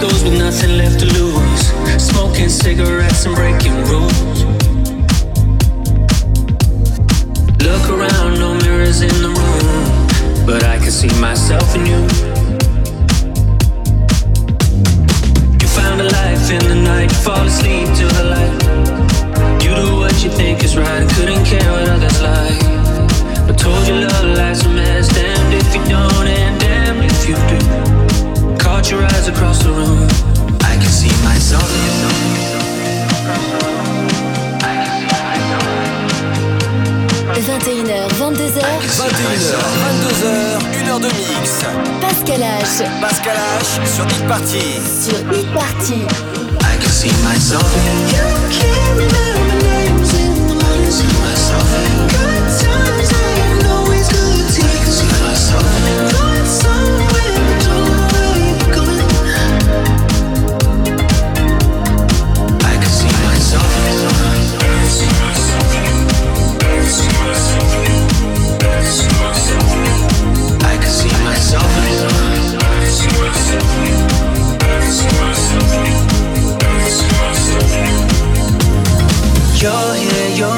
those with nothing left to lose, smoking cigarettes and breaking rules. Look around, no mirrors in the room, but I can see myself in you. You found a life in the night, you fall asleep to the light. You do what you think is right, couldn't care what others like. I told you love lies a mess, damned if you don't, and damned if you do. 21h, 22h, 22h, 22h, 1h de mix. Pascal hash, pascal hache, sur eat partie, sur eat partie, I can see myself. I can see myself. You're here, you're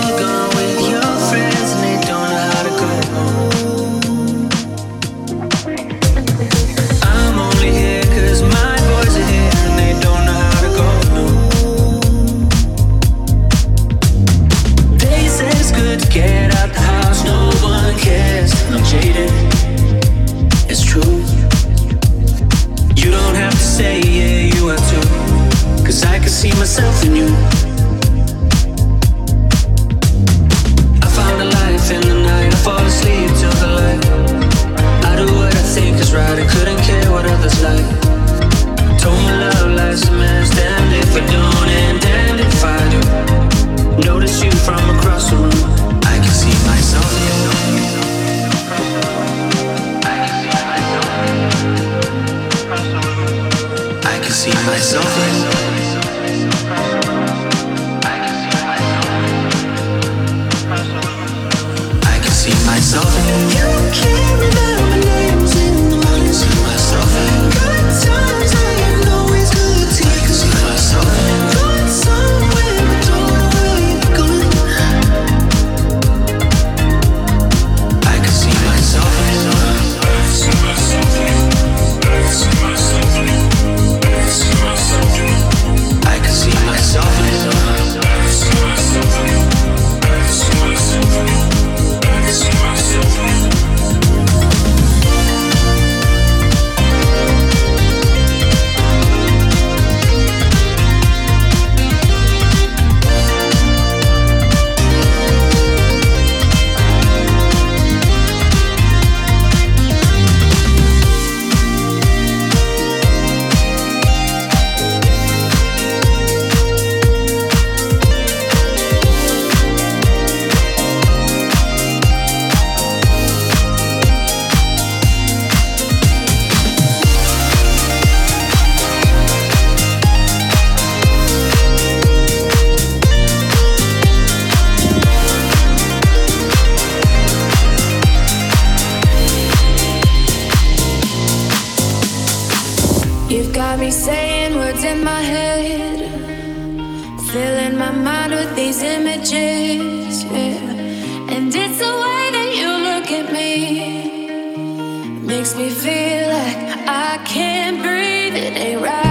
was right and couldn't care what others like. Told my love lies a Makes me feel like I can't breathe, it ain't right.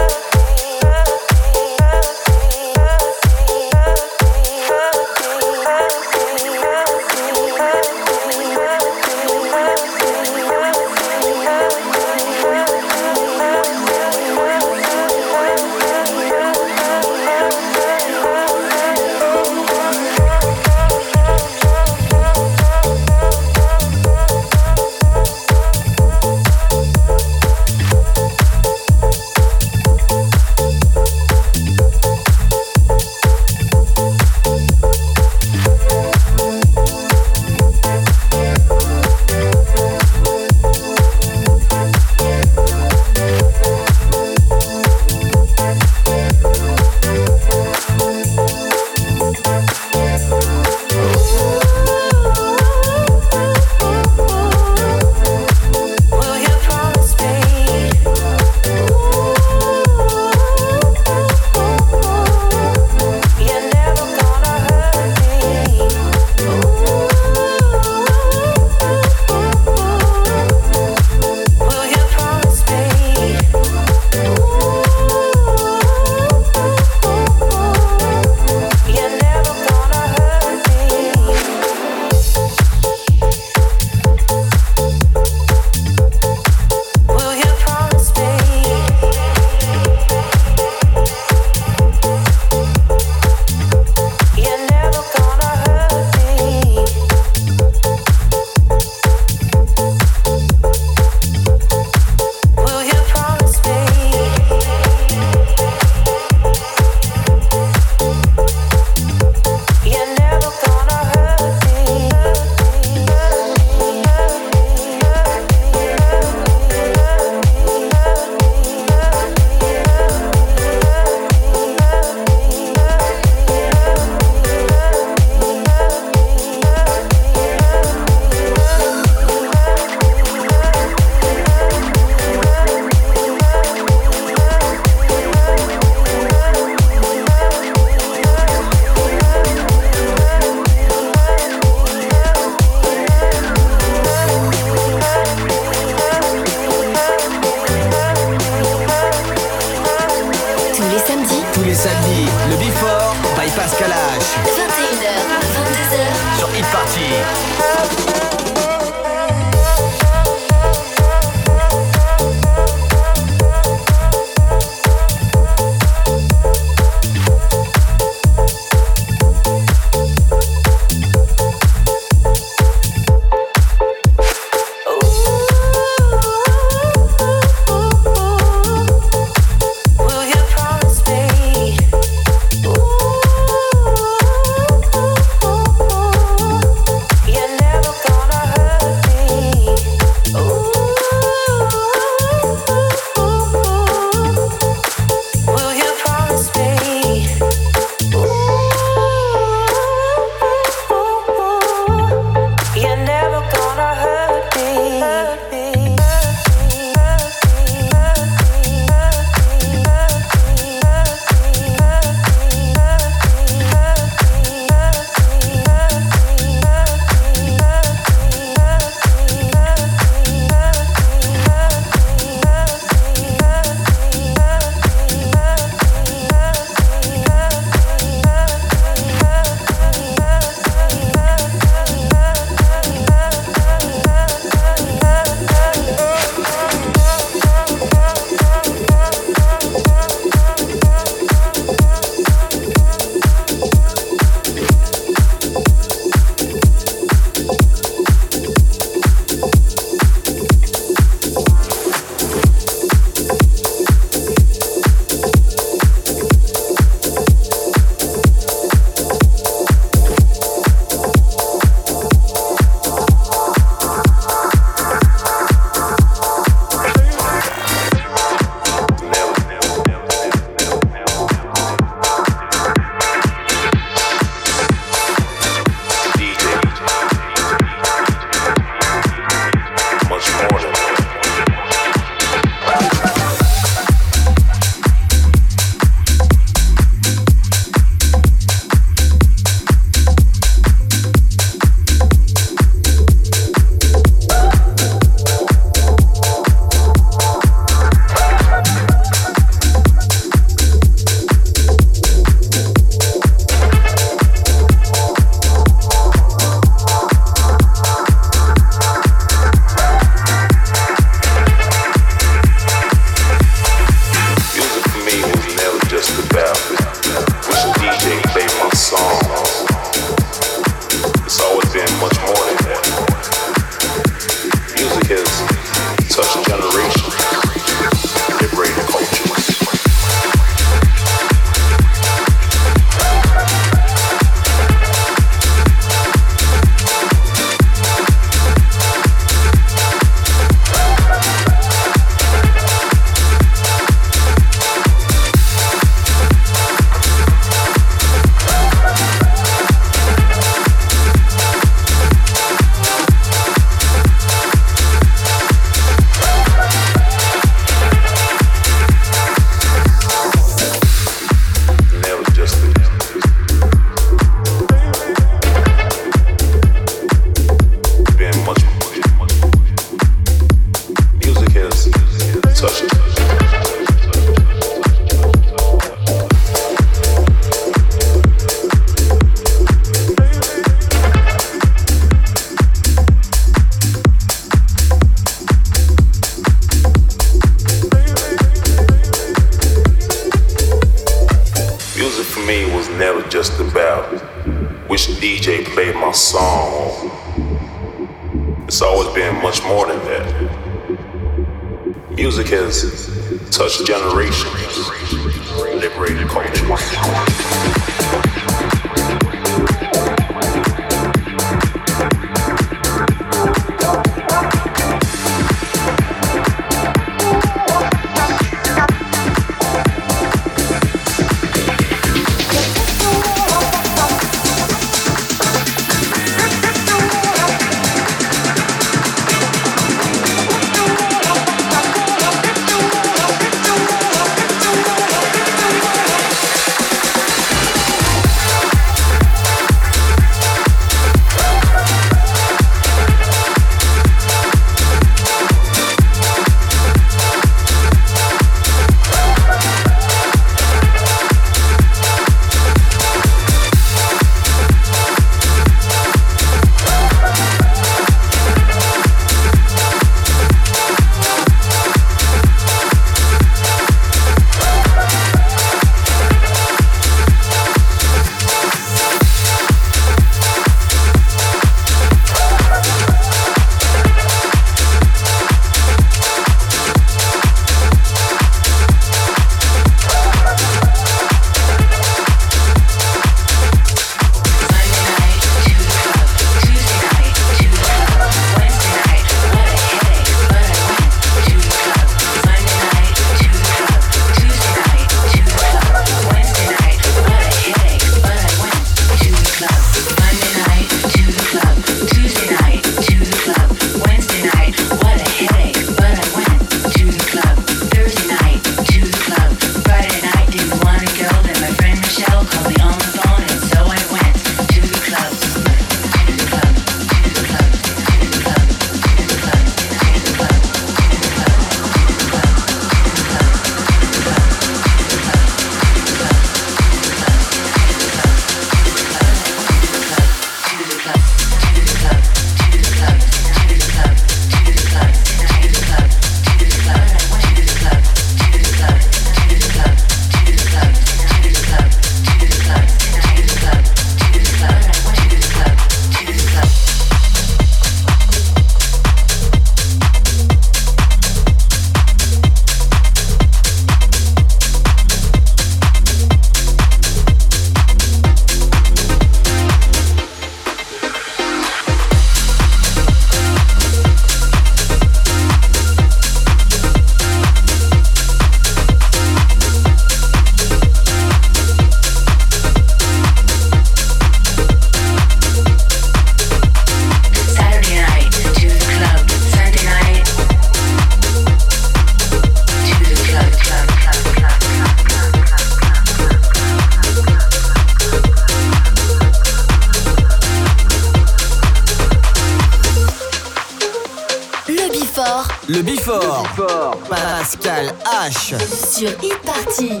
Before. Before. Pascal H. Sur Hit Party.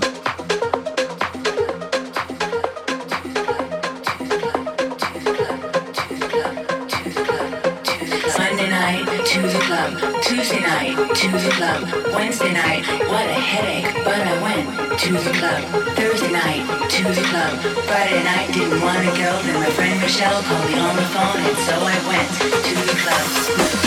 Night to club. Tuesday night to the club. Wednesday night, what a headache, but I went to the club. Thursday night to the club. Friday night didn't want to go, then my friend Michelle called me on the phone, and so I went to the club.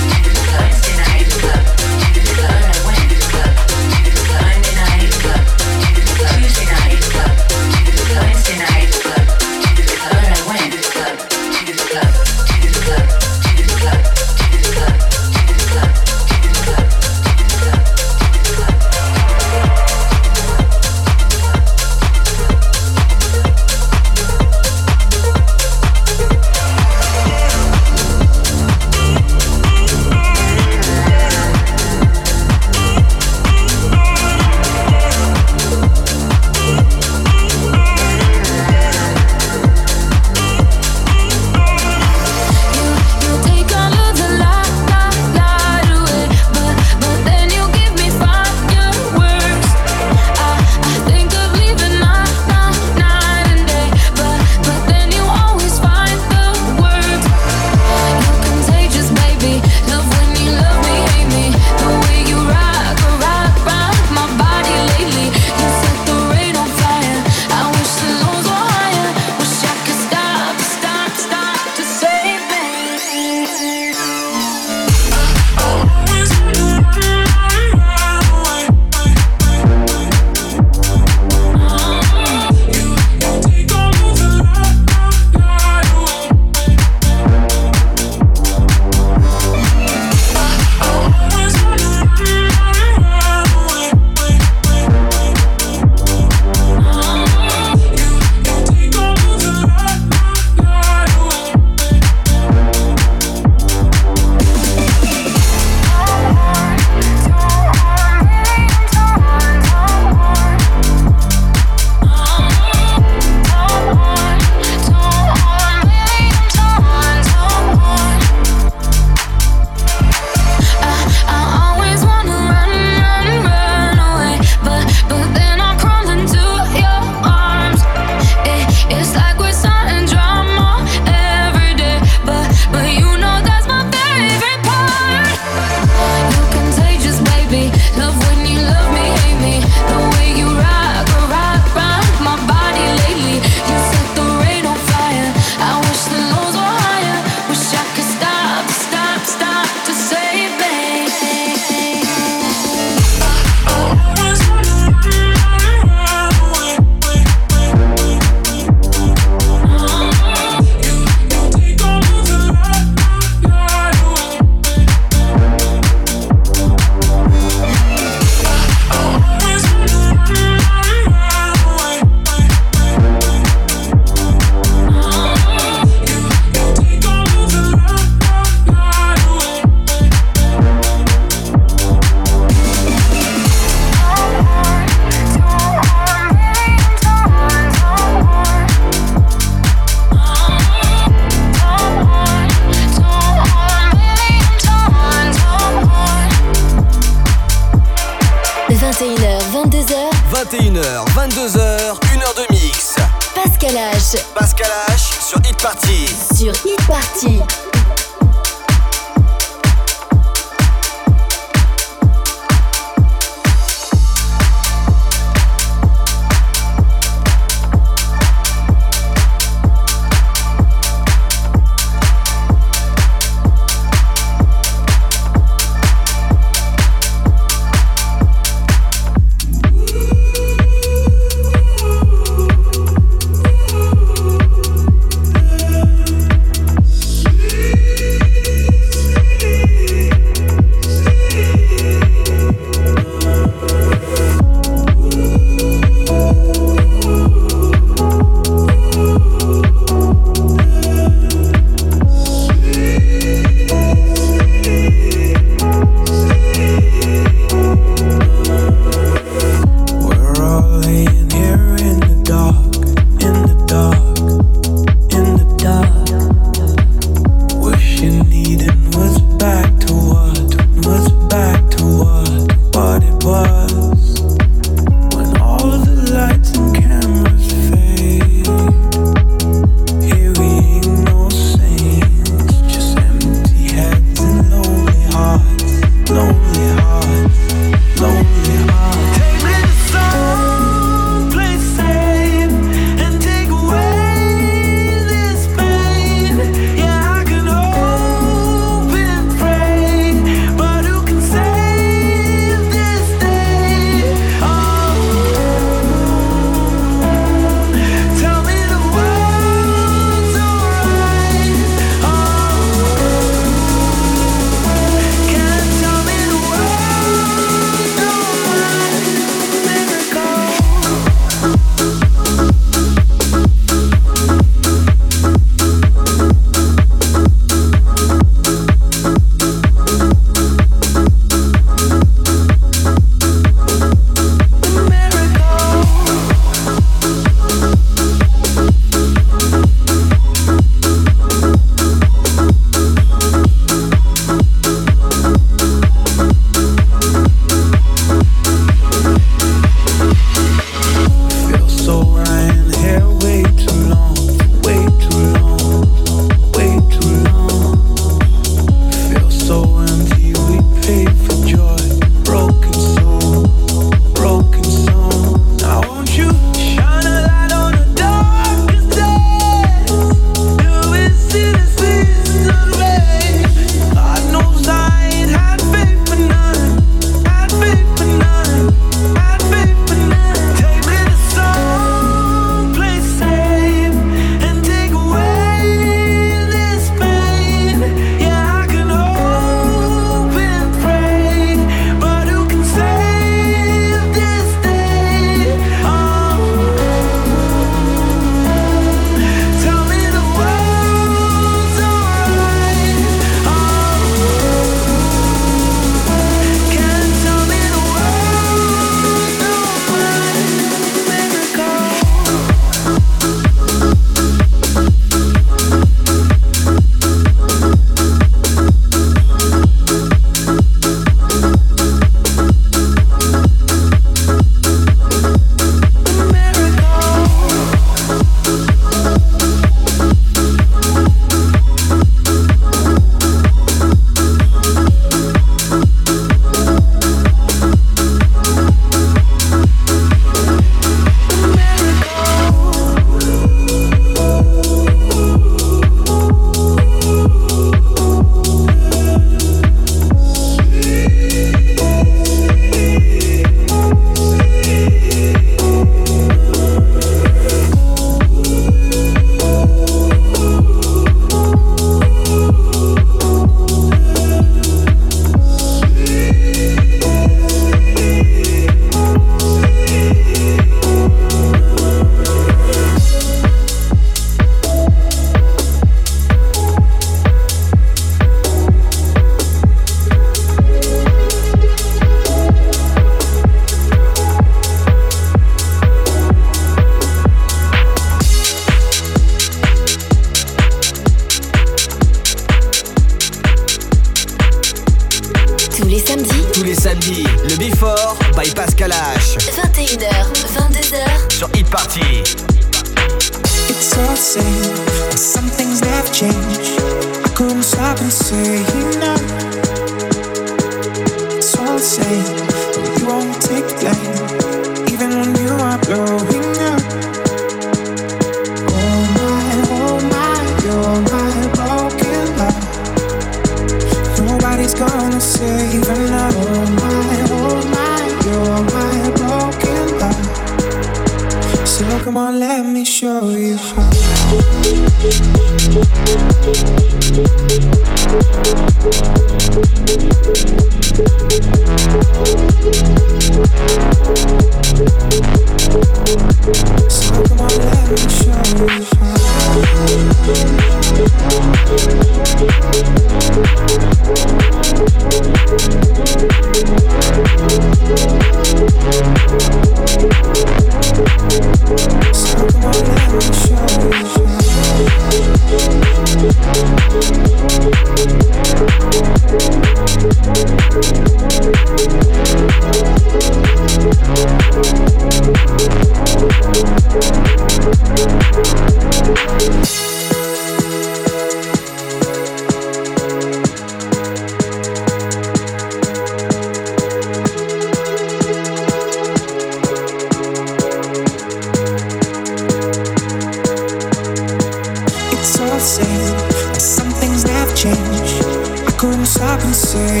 Some things have changed. I couldn't stop and say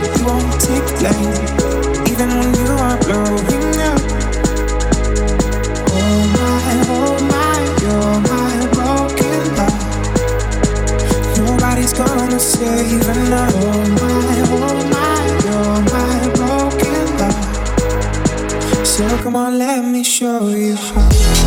but won't take even when you are blowing up. Oh my, oh my, you're my broken love. Nobody's gonna save enough. Oh my, oh my, you're my broken love. So come on, let me show you how.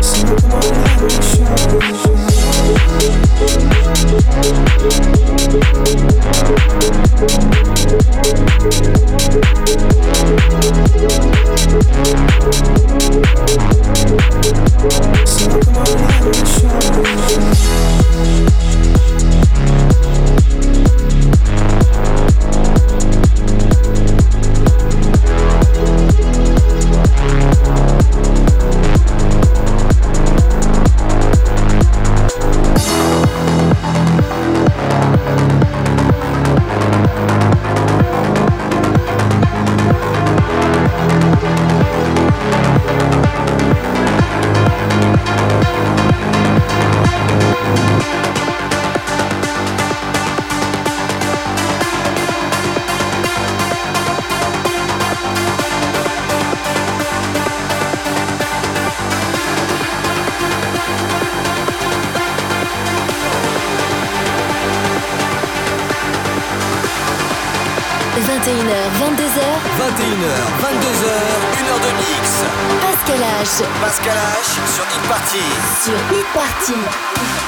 Smoke my light and show me show you 22h, 21h, 22h, 1h de mix. Pascal H Pascal H sur Hit Party. sur Hit Party.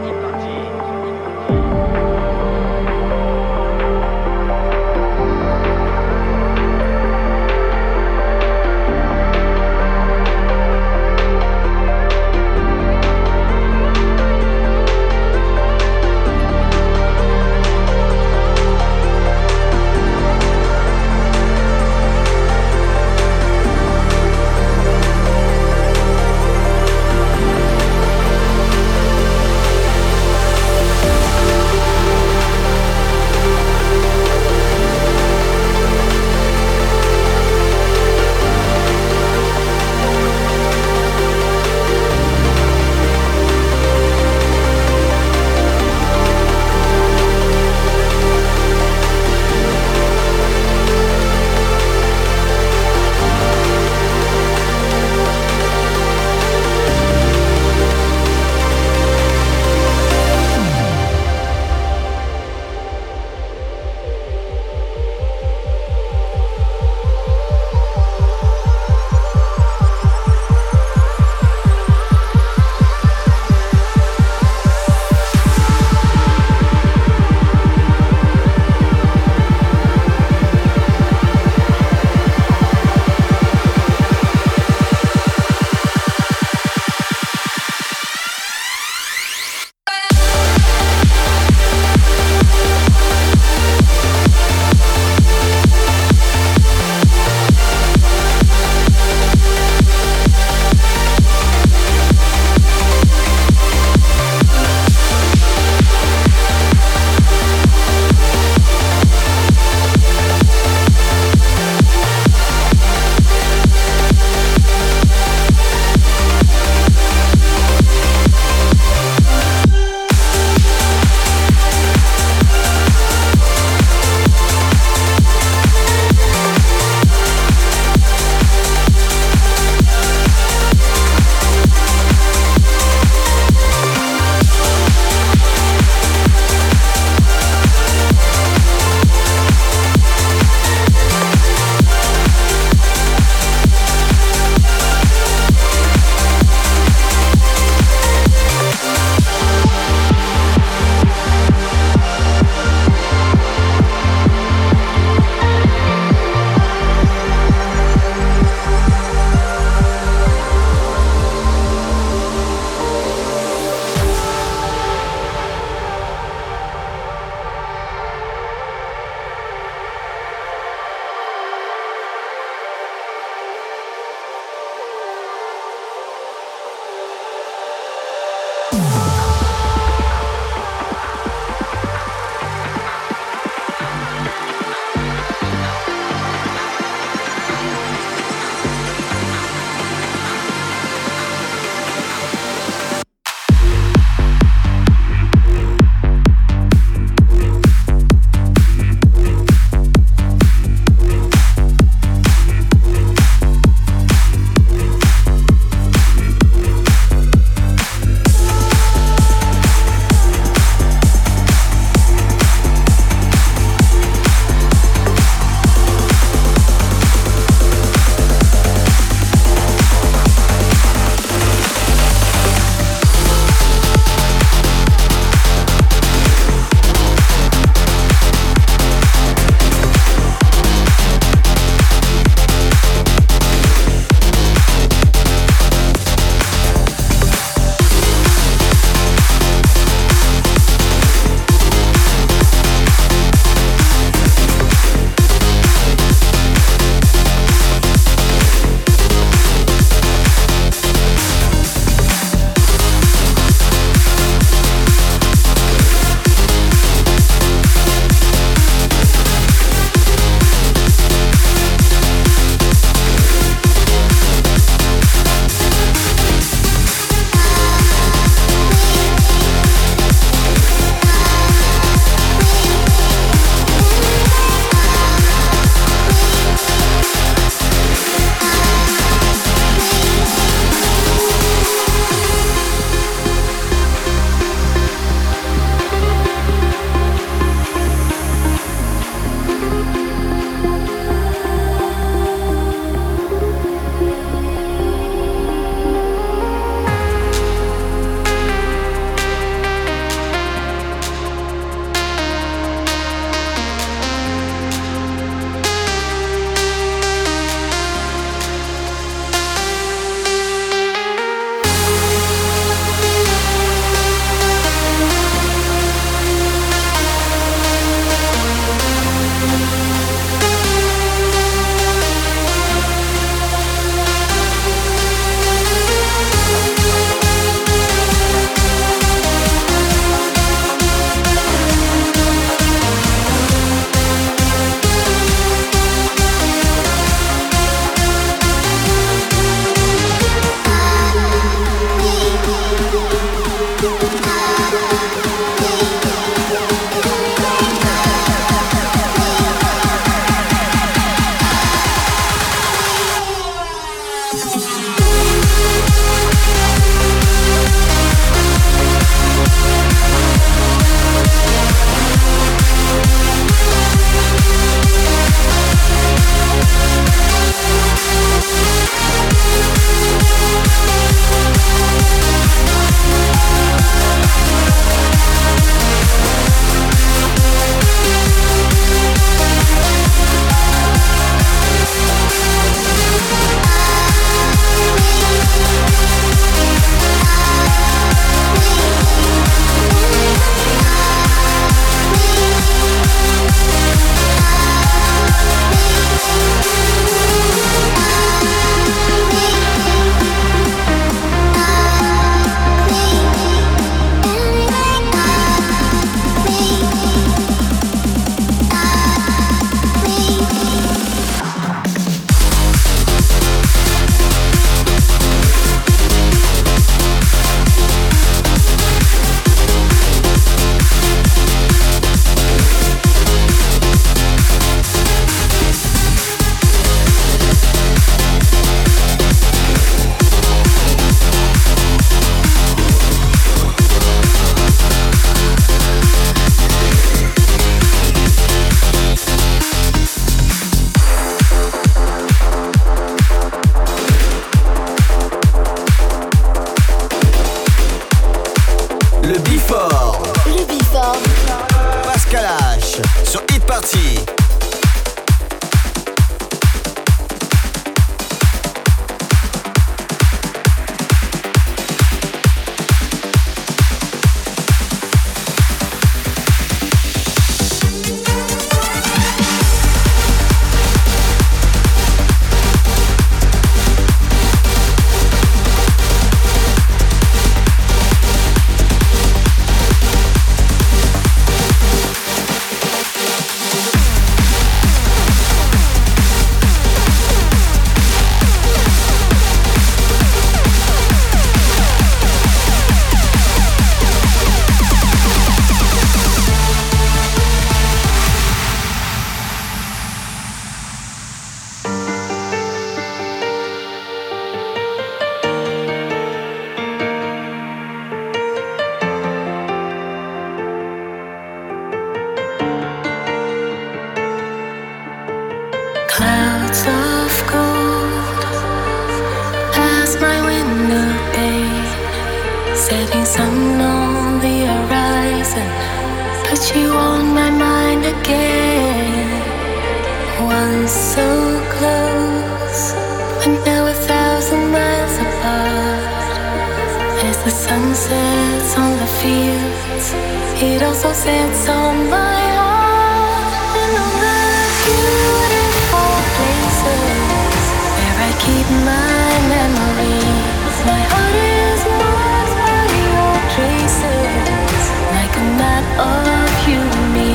the sun sets on the fields, it also sets on my heart all the beautiful places where I keep my memories. My heart is marked by your traces, like a map of you and me.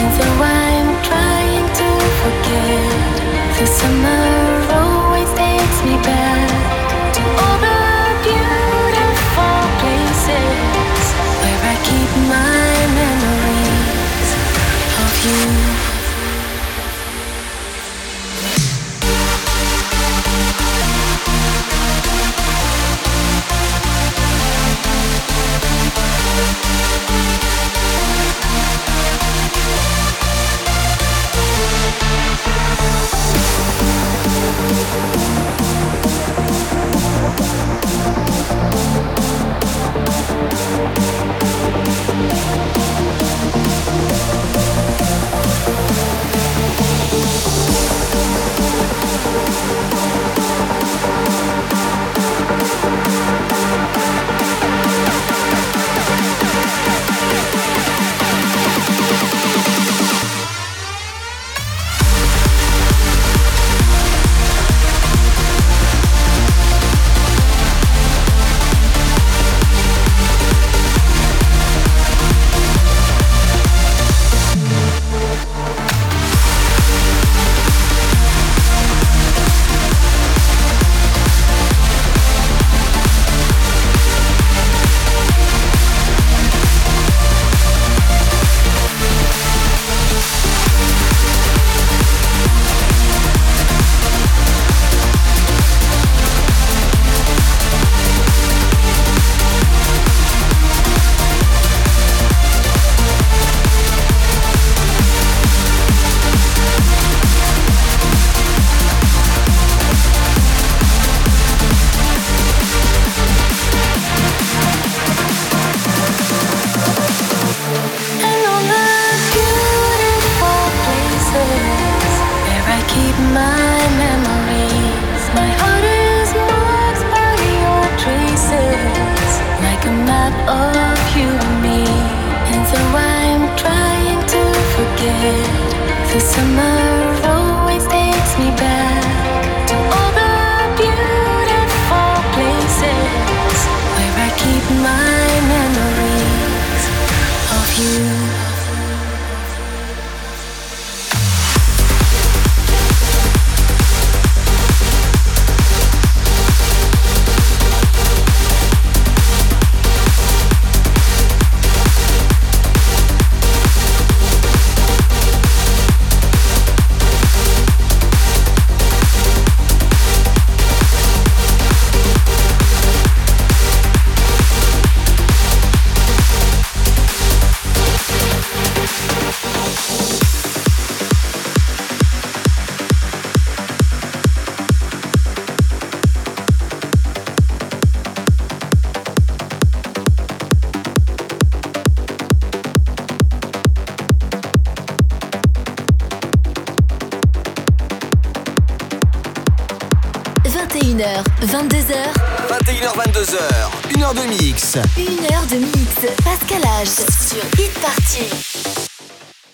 And though I'm trying to forget, the summer always takes me back. Thank